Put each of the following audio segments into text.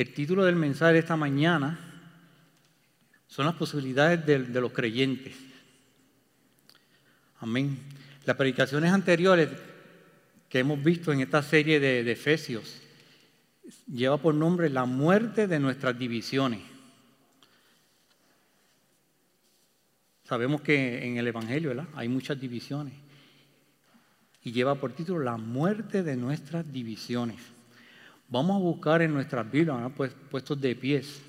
El título del mensaje de esta mañana son las posibilidades de, los creyentes. Amén. Las predicaciones anteriores que hemos visto en esta serie de, Efesios lleva por nombre la muerte de nuestras divisiones. Sabemos que en el Evangelio hay muchas divisiones y lleva por título la muerte de nuestras divisiones. Vamos a buscar en nuestras Biblias, pues, puestos de pies,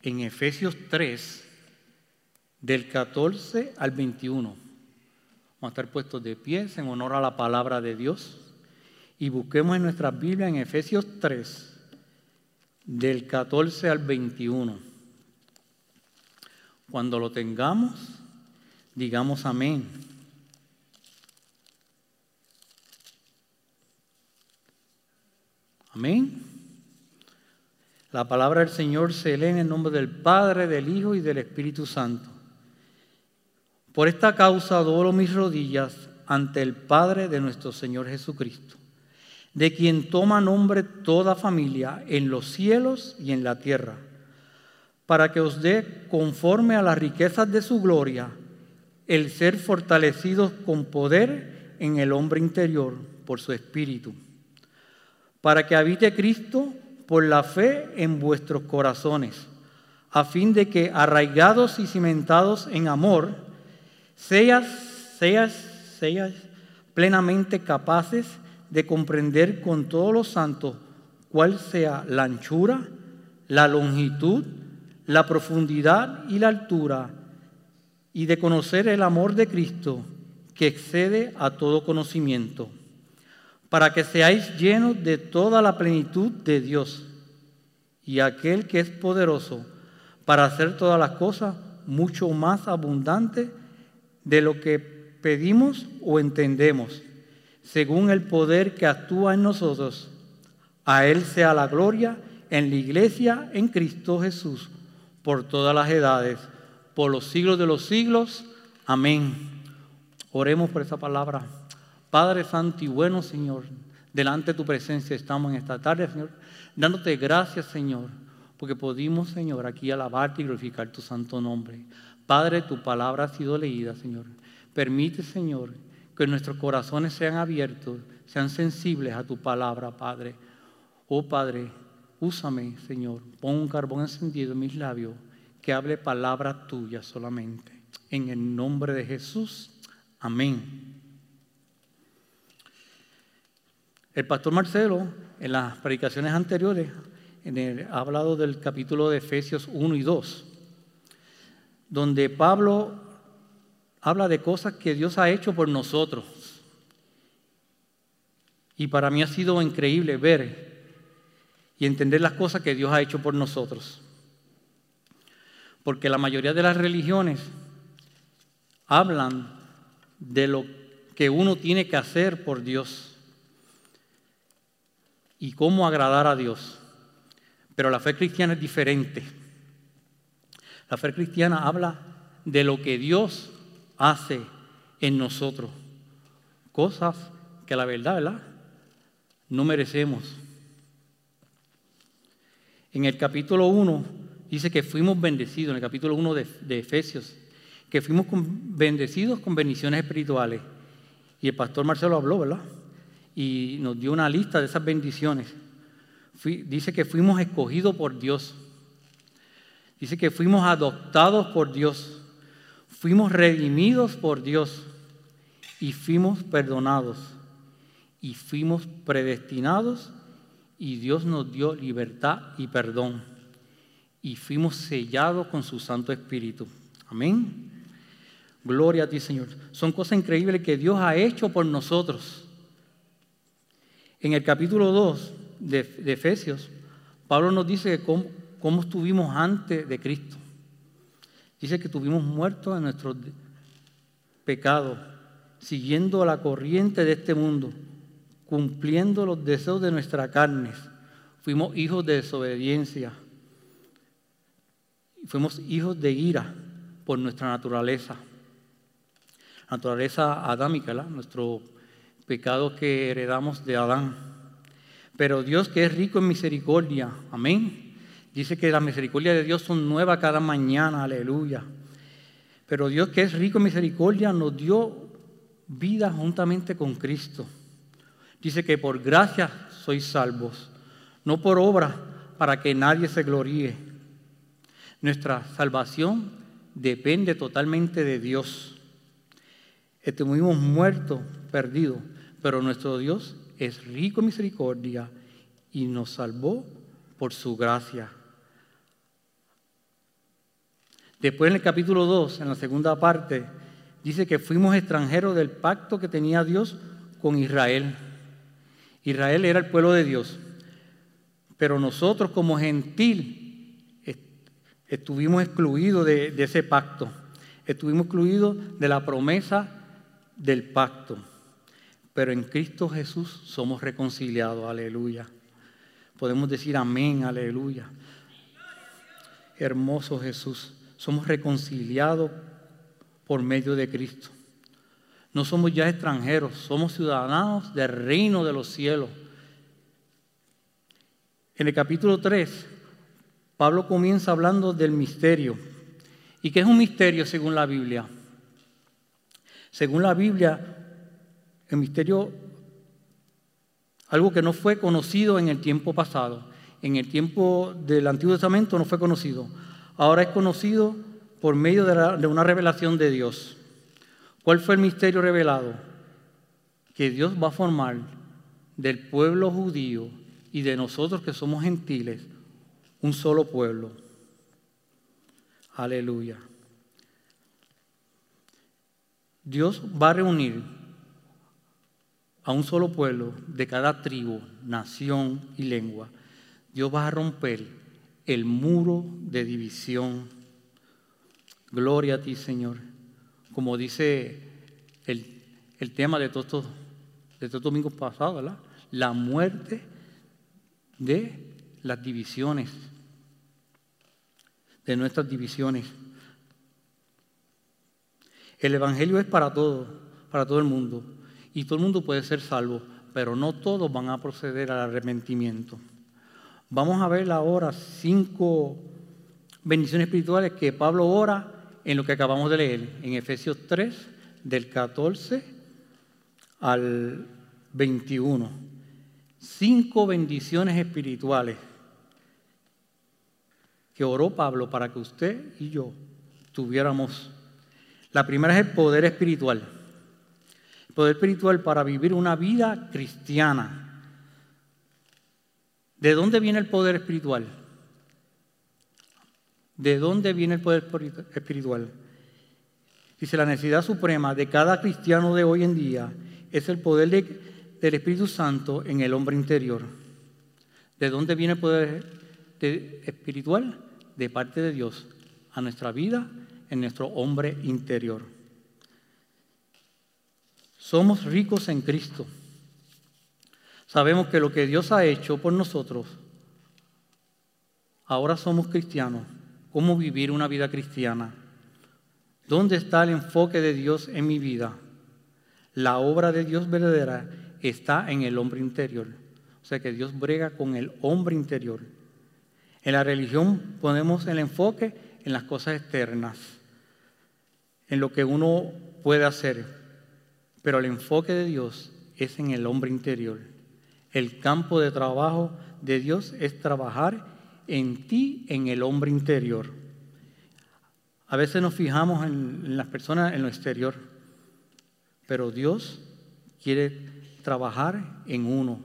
en Efesios 3, del 14 al 21. Vamos a estar puestos de pies en honor a la palabra de Dios y busquemos en nuestras Biblias en Efesios 3, del 14 al 21. Cuando lo tengamos, digamos amén. Amén. La palabra del Señor se lee en el nombre del Padre, del Hijo y del Espíritu Santo. Por esta causa doblo mis rodillas ante el Padre de nuestro Señor Jesucristo, de quien toma nombre toda familia en los cielos y en la tierra, para que os dé conforme a las riquezas de su gloria el ser fortalecidos con poder en el hombre interior por su espíritu para que habite Cristo por la fe en vuestros corazones, a fin de que arraigados y cimentados en amor, seas, seas, seas plenamente capaces de comprender con todos los santos cuál sea la anchura, la longitud, la profundidad y la altura, y de conocer el amor de Cristo que excede a todo conocimiento para que seáis llenos de toda la plenitud de Dios. Y aquel que es poderoso para hacer todas las cosas mucho más abundante de lo que pedimos o entendemos, según el poder que actúa en nosotros. A Él sea la gloria en la iglesia, en Cristo Jesús, por todas las edades, por los siglos de los siglos. Amén. Oremos por esa palabra. Padre Santo y bueno, Señor, delante de tu presencia estamos en esta tarde, Señor, dándote gracias, Señor, porque pudimos, Señor, aquí alabarte y glorificar tu santo nombre. Padre, tu palabra ha sido leída, Señor. Permite, Señor, que nuestros corazones sean abiertos, sean sensibles a tu palabra, Padre. Oh Padre, úsame, Señor. Pon un carbón encendido en mis labios, que hable palabra tuya solamente. En el nombre de Jesús. Amén. El pastor Marcelo, en las predicaciones anteriores, ha hablado del capítulo de Efesios 1 y 2, donde Pablo habla de cosas que Dios ha hecho por nosotros. Y para mí ha sido increíble ver y entender las cosas que Dios ha hecho por nosotros. Porque la mayoría de las religiones hablan de lo que uno tiene que hacer por Dios y cómo agradar a Dios. Pero la fe cristiana es diferente. La fe cristiana habla de lo que Dios hace en nosotros. Cosas que la verdad, ¿verdad? No merecemos. En el capítulo 1 dice que fuimos bendecidos, en el capítulo 1 de, de Efesios, que fuimos bendecidos con bendiciones espirituales. Y el pastor Marcelo habló, ¿verdad? Y nos dio una lista de esas bendiciones. dice que fuimos escogidos por Dios. Dice que fuimos adoptados por Dios. Fuimos redimidos por Dios. Y fuimos perdonados. Y fuimos predestinados. Y Dios nos dio libertad y perdón. Y fuimos sellados con su Santo Espíritu. Amén. Gloria a ti, Señor. Son cosas increíbles que Dios ha hecho por nosotros. En el capítulo 2 de, Efesios, Pablo nos dice cómo, cómo estuvimos antes de Cristo. Dice que estuvimos muertos en nuestros pecados, siguiendo la corriente de este mundo, cumpliendo los deseos de nuestra carne. Fuimos hijos de desobediencia. Fuimos hijos de ira por nuestra naturaleza. Naturaleza adámica, nuestro pecados que heredamos de Adán. Pero Dios que es rico en misericordia, amén. Dice que las misericordias de Dios son nuevas cada mañana, aleluya. Pero Dios que es rico en misericordia nos dio vida juntamente con Cristo. Dice que por gracia sois salvos, no por obra para que nadie se gloríe. Nuestra salvación depende totalmente de Dios. Estuvimos muertos, perdidos, pero nuestro Dios es rico en misericordia y nos salvó por su gracia. Después en el capítulo 2, en la segunda parte, dice que fuimos extranjeros del pacto que tenía Dios con Israel. Israel era el pueblo de Dios, pero nosotros como gentil estuvimos excluidos de ese pacto, estuvimos excluidos de la promesa del pacto. Pero en Cristo Jesús somos reconciliados, aleluya. Podemos decir amén, aleluya. Hermoso Jesús, somos reconciliados por medio de Cristo. No somos ya extranjeros, somos ciudadanos del reino de los cielos. En el capítulo 3, Pablo comienza hablando del misterio. ¿Y qué es un misterio según la Biblia? Según la Biblia, el misterio, algo que no fue conocido en el tiempo pasado. En el tiempo del Antiguo Testamento no fue conocido. Ahora es conocido por medio de, una revelación de Dios. ¿Cuál fue el misterio revelado? Que Dios va a formar del pueblo judío y de nosotros que somos gentiles un solo pueblo. Aleluya. Dios va a reunir a un solo pueblo de cada tribu, nación y lengua. Dios va a romper el muro de división. Gloria a ti, Señor. Como dice el, tema de todos estos, de domingos pasados. La muerte de las divisiones, de nuestras divisiones. El Evangelio es para todos, para todo el mundo y todo el mundo puede ser salvo, pero no todos van a proceder al arrepentimiento. Vamos a ver ahora cinco bendiciones espirituales que Pablo ora en lo que acabamos de leer, en Efesios 3, del 14 al 21. Cinco bendiciones espirituales que oró Pablo para que usted y yo tuviéramos. La primera es el poder espiritual poder espiritual para vivir una vida cristiana. ¿De dónde viene el poder espiritual? ¿De dónde viene el poder espiritual? Dice, la necesidad suprema de cada cristiano de hoy en día es el poder del Espíritu Santo en el hombre interior. ¿De dónde viene el poder espiritual? De parte de Dios a nuestra vida en nuestro hombre interior. Somos ricos en Cristo. Sabemos que lo que Dios ha hecho por nosotros, ahora somos cristianos. ¿Cómo vivir una vida cristiana? ¿Dónde está el enfoque de Dios en mi vida? La obra de Dios verdadera está en el hombre interior. O sea que Dios brega con el hombre interior. En la religión ponemos el enfoque en las cosas externas, en lo que uno puede hacer. Pero el enfoque de Dios es en el hombre interior. El campo de trabajo de Dios es trabajar en ti, en el hombre interior. A veces nos fijamos en, las personas en lo exterior, pero Dios quiere trabajar en uno.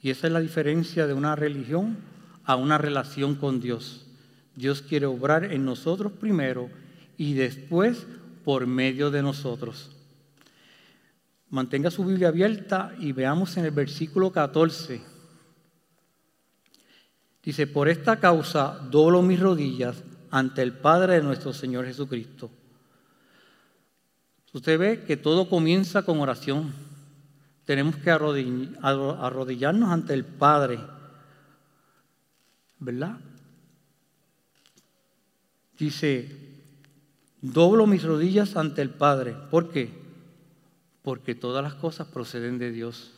Y esa es la diferencia de una religión a una relación con Dios. Dios quiere obrar en nosotros primero y después por medio de nosotros. Mantenga su Biblia abierta y veamos en el versículo 14. Dice, por esta causa doblo mis rodillas ante el Padre de nuestro Señor Jesucristo. Usted ve que todo comienza con oración. Tenemos que arrodillarnos ante el Padre. ¿Verdad? Dice, doblo mis rodillas ante el Padre. ¿Por qué? Porque todas las cosas proceden de Dios.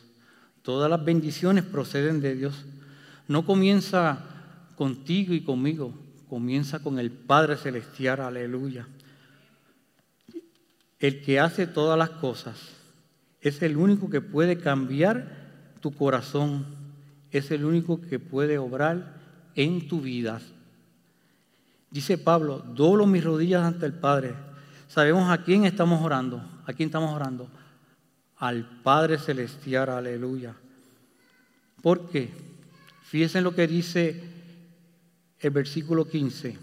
Todas las bendiciones proceden de Dios. No comienza contigo y conmigo, comienza con el Padre Celestial, aleluya. El que hace todas las cosas es el único que puede cambiar tu corazón, es el único que puede obrar en tu vida. Dice Pablo, doblo mis rodillas ante el Padre. Sabemos a quién estamos orando, a quién estamos orando. Al Padre Celestial, aleluya. ¿Por qué? Fíjense lo que dice el versículo 15.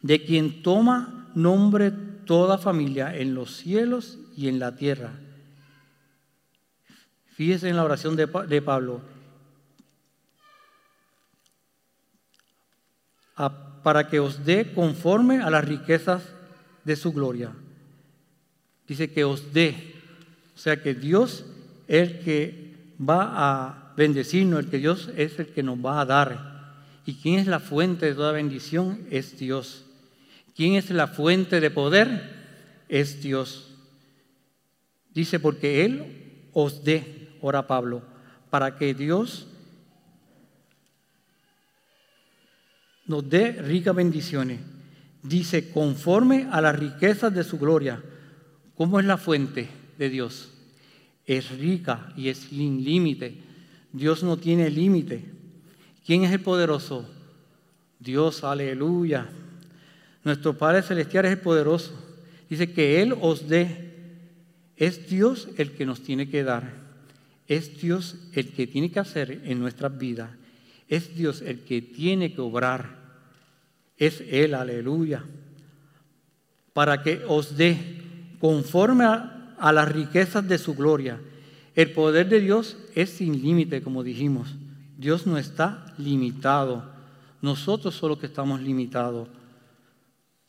De quien toma nombre toda familia en los cielos y en la tierra. Fíjese en la oración de, Pablo. para que os dé conforme a las riquezas de su gloria. Dice que os dé. O sea que Dios es el que va a bendecirnos, el que Dios es el que nos va a dar. ¿Y quién es la fuente de toda bendición? Es Dios. ¿Quién es la fuente de poder? Es Dios. Dice, porque Él os dé, ora Pablo, para que Dios nos dé ricas bendiciones. Dice, conforme a las riquezas de su gloria. ¿Cómo es la fuente de Dios? Es rica y es sin límite. Dios no tiene límite. ¿Quién es el poderoso? Dios, aleluya. Nuestro Padre Celestial es el poderoso. Dice que Él os dé. Es Dios el que nos tiene que dar. Es Dios el que tiene que hacer en nuestras vidas. Es Dios el que tiene que obrar. Es Él, aleluya. Para que os dé conforme a, las riquezas de su gloria. El poder de Dios es sin límite, como dijimos. Dios no está limitado. Nosotros somos los que estamos limitados.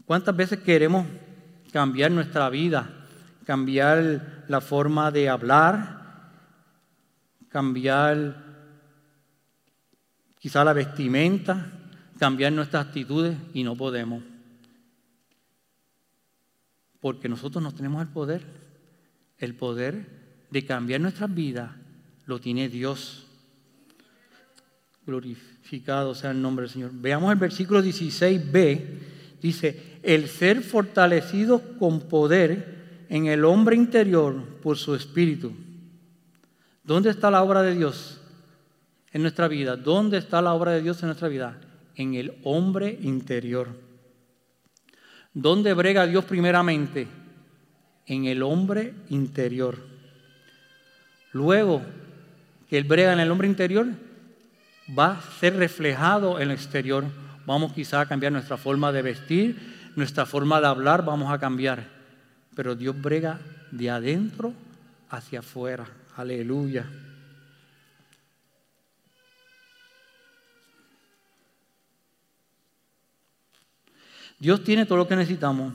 ¿Cuántas veces queremos cambiar nuestra vida, cambiar la forma de hablar, cambiar quizá la vestimenta, cambiar nuestras actitudes y no podemos? Porque nosotros no tenemos el poder. El poder de cambiar nuestras vidas lo tiene Dios. Glorificado sea el nombre del Señor. Veamos el versículo 16b. Dice, el ser fortalecido con poder en el hombre interior por su espíritu. ¿Dónde está la obra de Dios en nuestra vida? ¿Dónde está la obra de Dios en nuestra vida? En el hombre interior. ¿Dónde brega Dios primeramente? En el hombre interior. Luego que Él brega en el hombre interior, va a ser reflejado en el exterior. Vamos quizá a cambiar nuestra forma de vestir, nuestra forma de hablar, vamos a cambiar. Pero Dios brega de adentro hacia afuera. Aleluya. Dios tiene todo lo que necesitamos.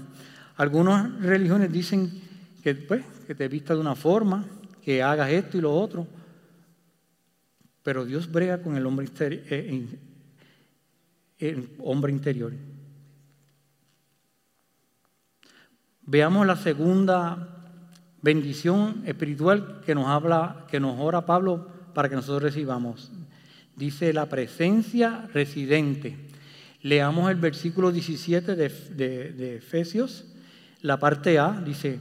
Algunas religiones dicen que, pues, que te vista de una forma, que hagas esto y lo otro. Pero Dios brega con el hombre, eh, el hombre interior. Veamos la segunda bendición espiritual que nos habla, que nos ora Pablo para que nosotros recibamos. Dice la presencia residente. Leamos el versículo 17 de, de Efesios, la parte A, dice,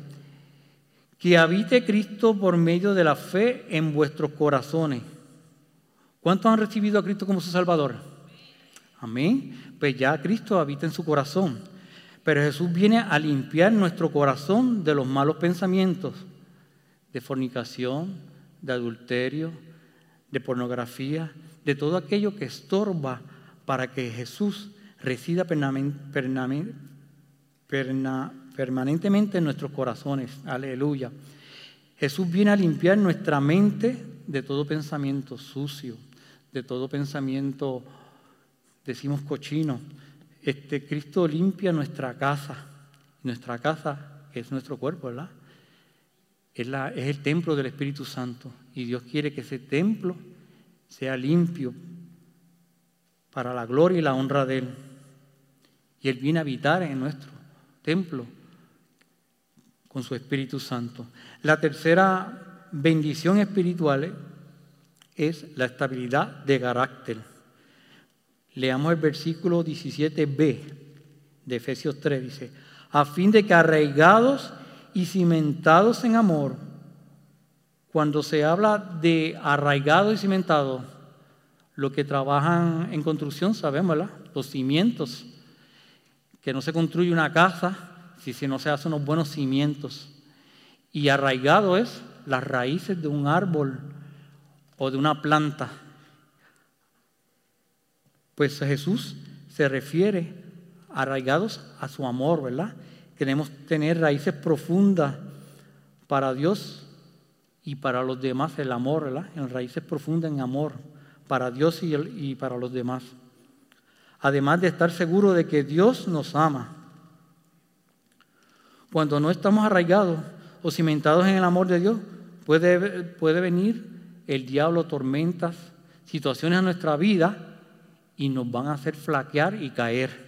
que habite Cristo por medio de la fe en vuestros corazones ¿Cuántos han recibido a Cristo como su Salvador? Amén. Pues ya Cristo habita en su corazón. Pero Jesús viene a limpiar nuestro corazón de los malos pensamientos, de fornicación, de adulterio, de pornografía, de todo aquello que estorba para que Jesús resida permanentemente en nuestros corazones. Aleluya. Jesús viene a limpiar nuestra mente de todo pensamiento sucio, de todo pensamiento, decimos cochino. Este, Cristo limpia nuestra casa. Nuestra casa es nuestro cuerpo, ¿verdad? Es, la, es el templo del Espíritu Santo. Y Dios quiere que ese templo sea limpio para la gloria y la honra de Él. Y Él viene a habitar en nuestro templo con su Espíritu Santo. La tercera bendición espiritual es la estabilidad de carácter. Leamos el versículo 17b de Efesios 3, dice, a fin de que arraigados y cimentados en amor, cuando se habla de arraigado y cimentado, lo que trabajan en construcción sabemos. Los cimientos, que no se construye una casa si, no se hacen unos buenos cimientos. Y arraigado es las raíces de un árbol o de una planta. Pues Jesús se refiere arraigados a su amor, ¿verdad? Queremos tener raíces profundas para Dios y para los demás, el amor, ¿verdad? En raíces profundas en amor para Dios y, para los demás. Además de estar seguro de que Dios nos ama. Cuando no estamos arraigados o cimentados en el amor de Dios, puede, puede venir el diablo, tormentas, situaciones en nuestra vida y nos van a hacer flaquear y caer.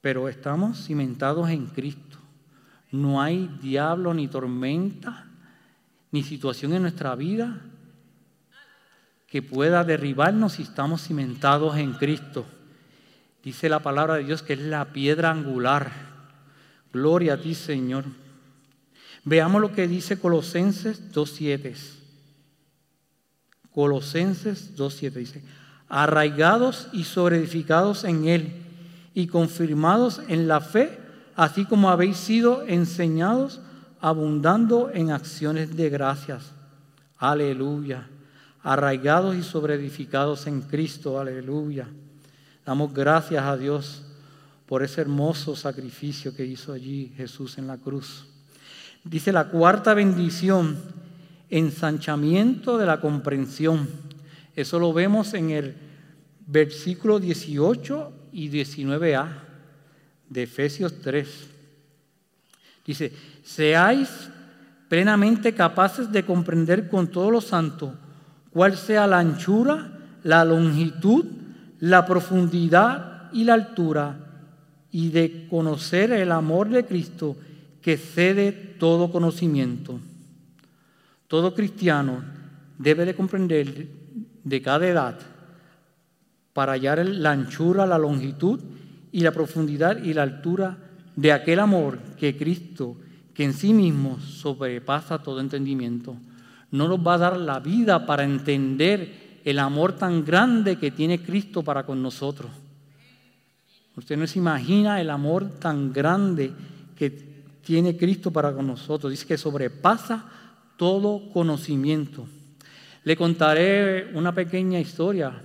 Pero estamos cimentados en Cristo. No hay diablo ni tormenta ni situación en nuestra vida que pueda derribarnos si estamos cimentados en Cristo. Dice la palabra de Dios que es la piedra angular. Gloria a ti, Señor. Veamos lo que dice Colosenses 2.7. Colosenses 2.7 dice, arraigados y sobreedificados en Él y confirmados en la fe, así como habéis sido enseñados, abundando en acciones de gracias. Aleluya. Arraigados y sobreedificados en Cristo. Aleluya. Damos gracias a Dios por ese hermoso sacrificio que hizo allí Jesús en la cruz. Dice la cuarta bendición, ensanchamiento de la comprensión. Eso lo vemos en el versículo 18 y 19a de Efesios 3. Dice, seáis plenamente capaces de comprender con todos los santos cuál sea la anchura, la longitud, la profundidad y la altura, y de conocer el amor de Cristo que cede todo conocimiento. Todo cristiano debe de comprender de cada edad para hallar la anchura, la longitud y la profundidad y la altura de aquel amor que Cristo, que en sí mismo sobrepasa todo entendimiento, no nos va a dar la vida para entender el amor tan grande que tiene Cristo para con nosotros. Usted no se imagina el amor tan grande que tiene Cristo para con nosotros. Dice que sobrepasa todo conocimiento. Le contaré una pequeña historia.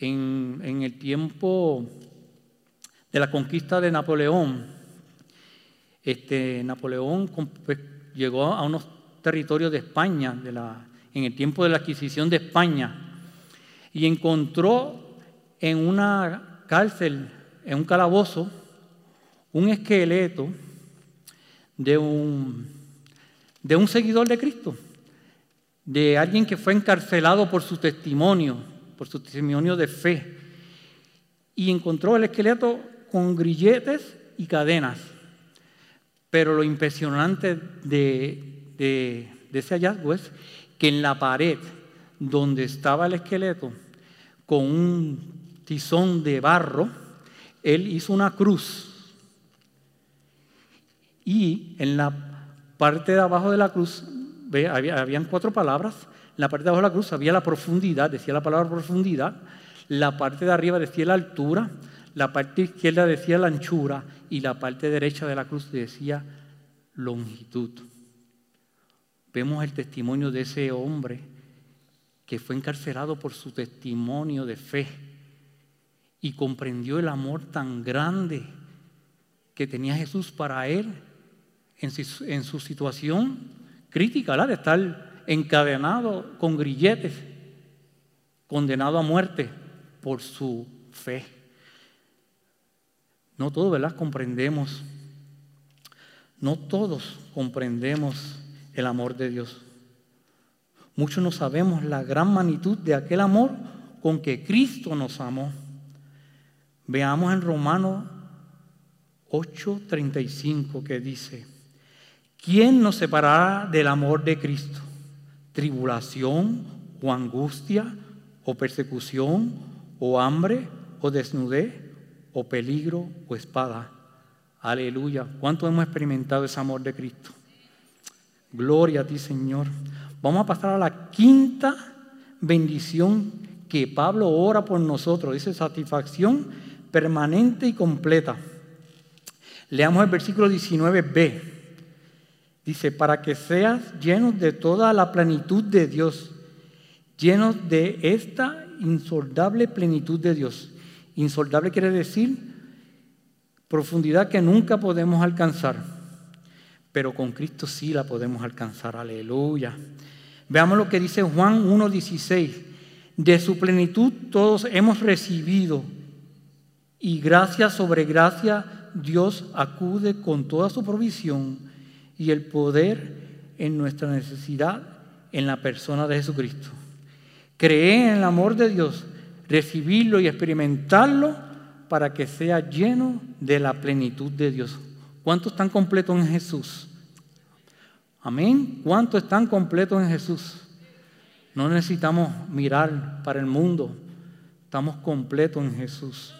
En, el tiempo de la conquista de Napoleón, este, Napoleón pues, llegó a unos territorios de España, en el tiempo de la adquisición de España, y encontró en una cárcel, en un calabozo, un esqueleto de un, de un seguidor de Cristo, de alguien que fue encarcelado por su testimonio, por su testimonio de fe, y encontró el esqueleto con grilletes y cadenas. Pero lo impresionante de, de, ese hallazgo es que en la pared donde estaba el esqueleto, con un tizón de barro, él hizo una cruz y en la parte de abajo de la cruz, había, cuatro palabras. En la parte de abajo de la cruz había la profundidad, decía la palabra profundidad. La parte de arriba decía la altura. La parte izquierda decía la anchura. Y la parte derecha de la cruz decía longitud. Vemos el testimonio de ese hombre que fue encarcelado por su testimonio de fe y comprendió el amor tan grande que tenía Jesús para él en su, situación crítica, de estar encadenado con grilletes, condenado a muerte por su fe. No todos, ¿verdad? Comprendemos. No todos comprendemos el amor de Dios. Muchos no sabemos la gran magnitud de aquel amor con que Cristo nos amó. Veamos en Romanos 8:35 que dice, ¿Quién nos separará del amor de Cristo? ¿Tribulación o angustia o persecución o hambre o desnudez o peligro o espada? Aleluya. ¿Cuánto hemos experimentado ese amor de Cristo? Gloria a ti, Señor. Vamos a pasar a la quinta bendición que Pablo ora por nosotros. Dice satisfacción permanente y completa. Leamos el versículo 19b. Dice, para que seas llenos de toda la plenitud de Dios, llenos de esta insoldable plenitud de Dios. Insoldable quiere decir profundidad que nunca podemos alcanzar, pero con Cristo sí la podemos alcanzar. Aleluya. Veamos lo que dice Juan 1.16. De su plenitud todos hemos recibido y gracia sobre gracia Dios acude con toda su provisión y el poder en nuestra necesidad en la persona de Jesucristo. Creer en el amor de Dios, recibirlo y experimentarlo para que sea lleno de la plenitud de Dios. ¿Cuántos están completos en Jesús? Amén. ¿Cuántos están completos en Jesús? No necesitamos mirar para el mundo. Estamos completos en Jesús.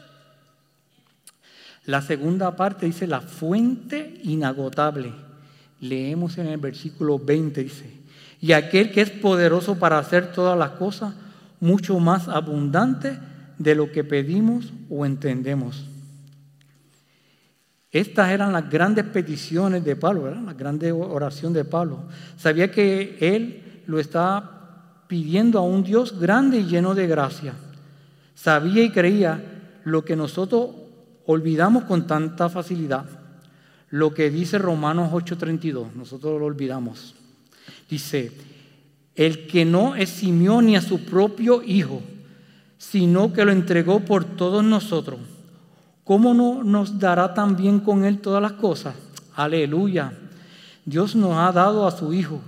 La segunda parte dice la fuente inagotable. Leemos en el versículo 20, dice, y aquel que es poderoso para hacer todas las cosas mucho más abundante de lo que pedimos o entendemos. Estas eran las grandes peticiones de Pablo, la grande oración de Pablo. Sabía que él lo estaba pidiendo a un Dios grande y lleno de gracia. Sabía y creía lo que nosotros olvidamos con tanta facilidad. Lo que dice Romanos 8:32, nosotros lo olvidamos. Dice, el que no eximió ni a su propio Hijo, sino que lo entregó por todos nosotros, ¿cómo no nos dará también con Él todas las cosas? Aleluya. Dios nos ha dado a su Hijo.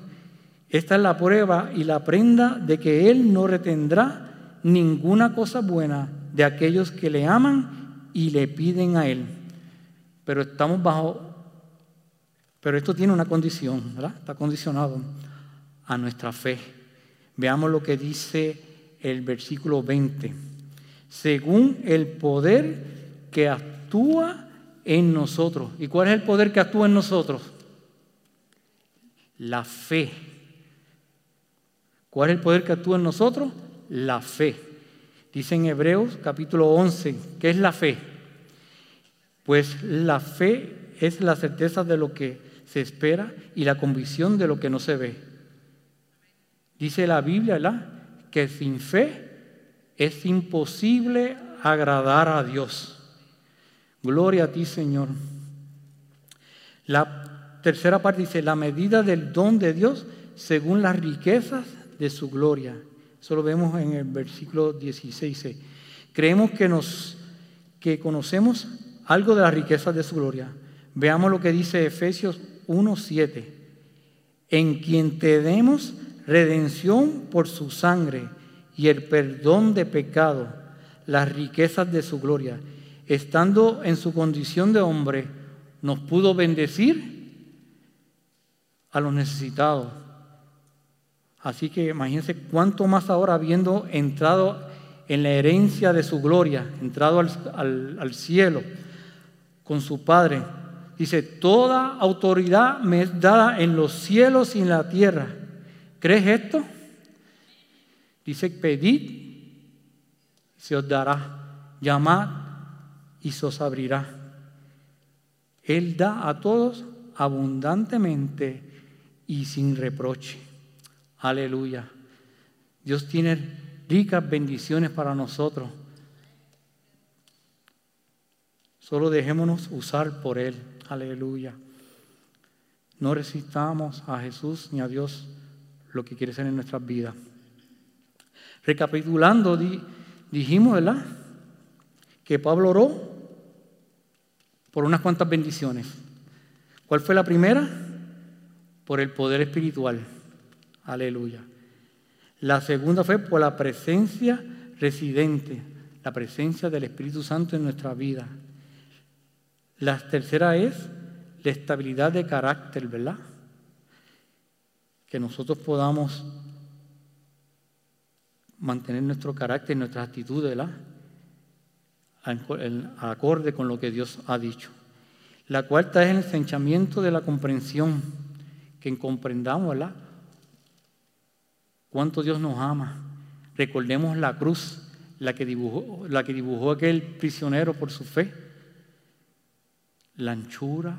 Esta es la prueba y la prenda de que Él no retendrá ninguna cosa buena de aquellos que le aman y le piden a Él. Pero estamos bajo, pero esto tiene una condición, ¿verdad? Está condicionado a nuestra fe. Veamos lo que dice el versículo 20. Según el poder que actúa en nosotros. ¿Y cuál es el poder que actúa en nosotros? La fe. ¿Cuál es el poder que actúa en nosotros? La fe. Dice en Hebreos capítulo 11, ¿qué es la fe? Pues la fe es la certeza de lo que se espera y la convicción de lo que no se ve. Dice la Biblia, que sin fe es imposible agradar a Dios. Gloria a ti, Señor. La tercera parte dice, la medida del don de Dios según las riquezas de su gloria. Eso lo vemos en el versículo 16. Creemos que, nos, que conocemos algo de las riquezas de su gloria. Veamos lo que dice Efesios 1.7. En quien tenemos redención por su sangre y el perdón de pecado, las riquezas de su gloria. Estando en su condición de hombre, nos pudo bendecir a los necesitados. Así que imagínense cuánto más ahora habiendo entrado en la herencia de su gloria, entrado al, al cielo con su Padre. Dice, toda autoridad me es dada en los cielos y en la tierra. ¿Crees esto? Dice, pedid, se os dará, llamad y os abrirá. Él da a todos abundantemente y sin reproche. Aleluya. Dios tiene ricas bendiciones para nosotros. Solo dejémonos usar por Él. Aleluya. No resistamos a Jesús ni a Dios lo que quiere ser en nuestras vidas. Recapitulando, dijimos, ¿verdad? Que Pablo oró por unas cuantas bendiciones. ¿Cuál fue la primera? Por el poder espiritual. Aleluya. La segunda fue por la presencia residente, la presencia del Espíritu Santo en nuestra vida. La tercera es la estabilidad de carácter, ¿verdad? que nosotros podamos mantener nuestro carácter, nuestra actitud, ¿verdad? Acorde con lo que Dios ha dicho. La cuarta es el ensanchamiento de la comprensión, que comprendamos. Cuánto Dios nos ama. Recordemos la cruz, la que dibujó, la que dibujó aquel prisionero por su fe. La anchura,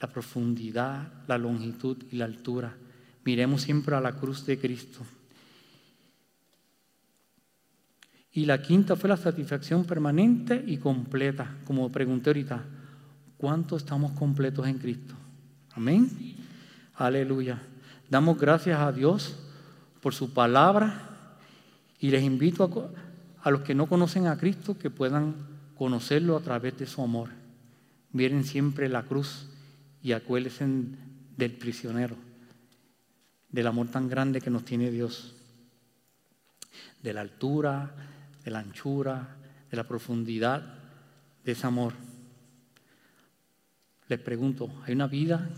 la profundidad, la longitud y la altura. Miremos siempre a la cruz de Cristo. Y la quinta fue la satisfacción permanente y completa. Como pregunté ahorita, ¿cuánto estamos completos en Cristo? Amén. Aleluya. Damos gracias a Dios por su palabra y les invito a, los que no conocen a Cristo que puedan conocerlo a través de su amor. Miren siempre la cruz y acuérdense del prisionero, del amor tan grande que nos tiene Dios, de la altura, de la anchura, de la profundidad de ese amor. Les pregunto, ¿hay una vida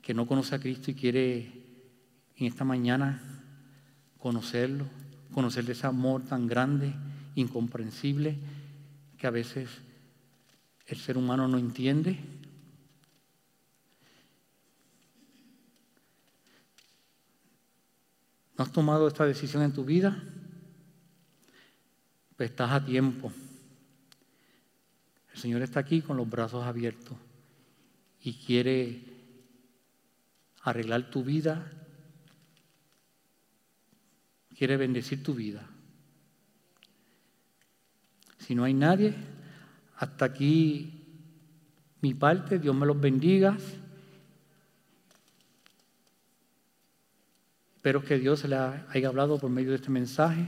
que no conoce a Cristo y quiere en esta mañana conocerlo, conocer de ese amor tan grande, incomprensible, que a veces el ser humano no entiende? ¿No has tomado esta decisión en tu vida? Pues estás a tiempo. El Señor está aquí con los brazos abiertos y quiere arreglar tu vida, quiere bendecir tu vida. Si no hay nadie, hasta aquí mi parte, Dios me los bendiga. Espero que Dios le haya hablado por medio de este mensaje.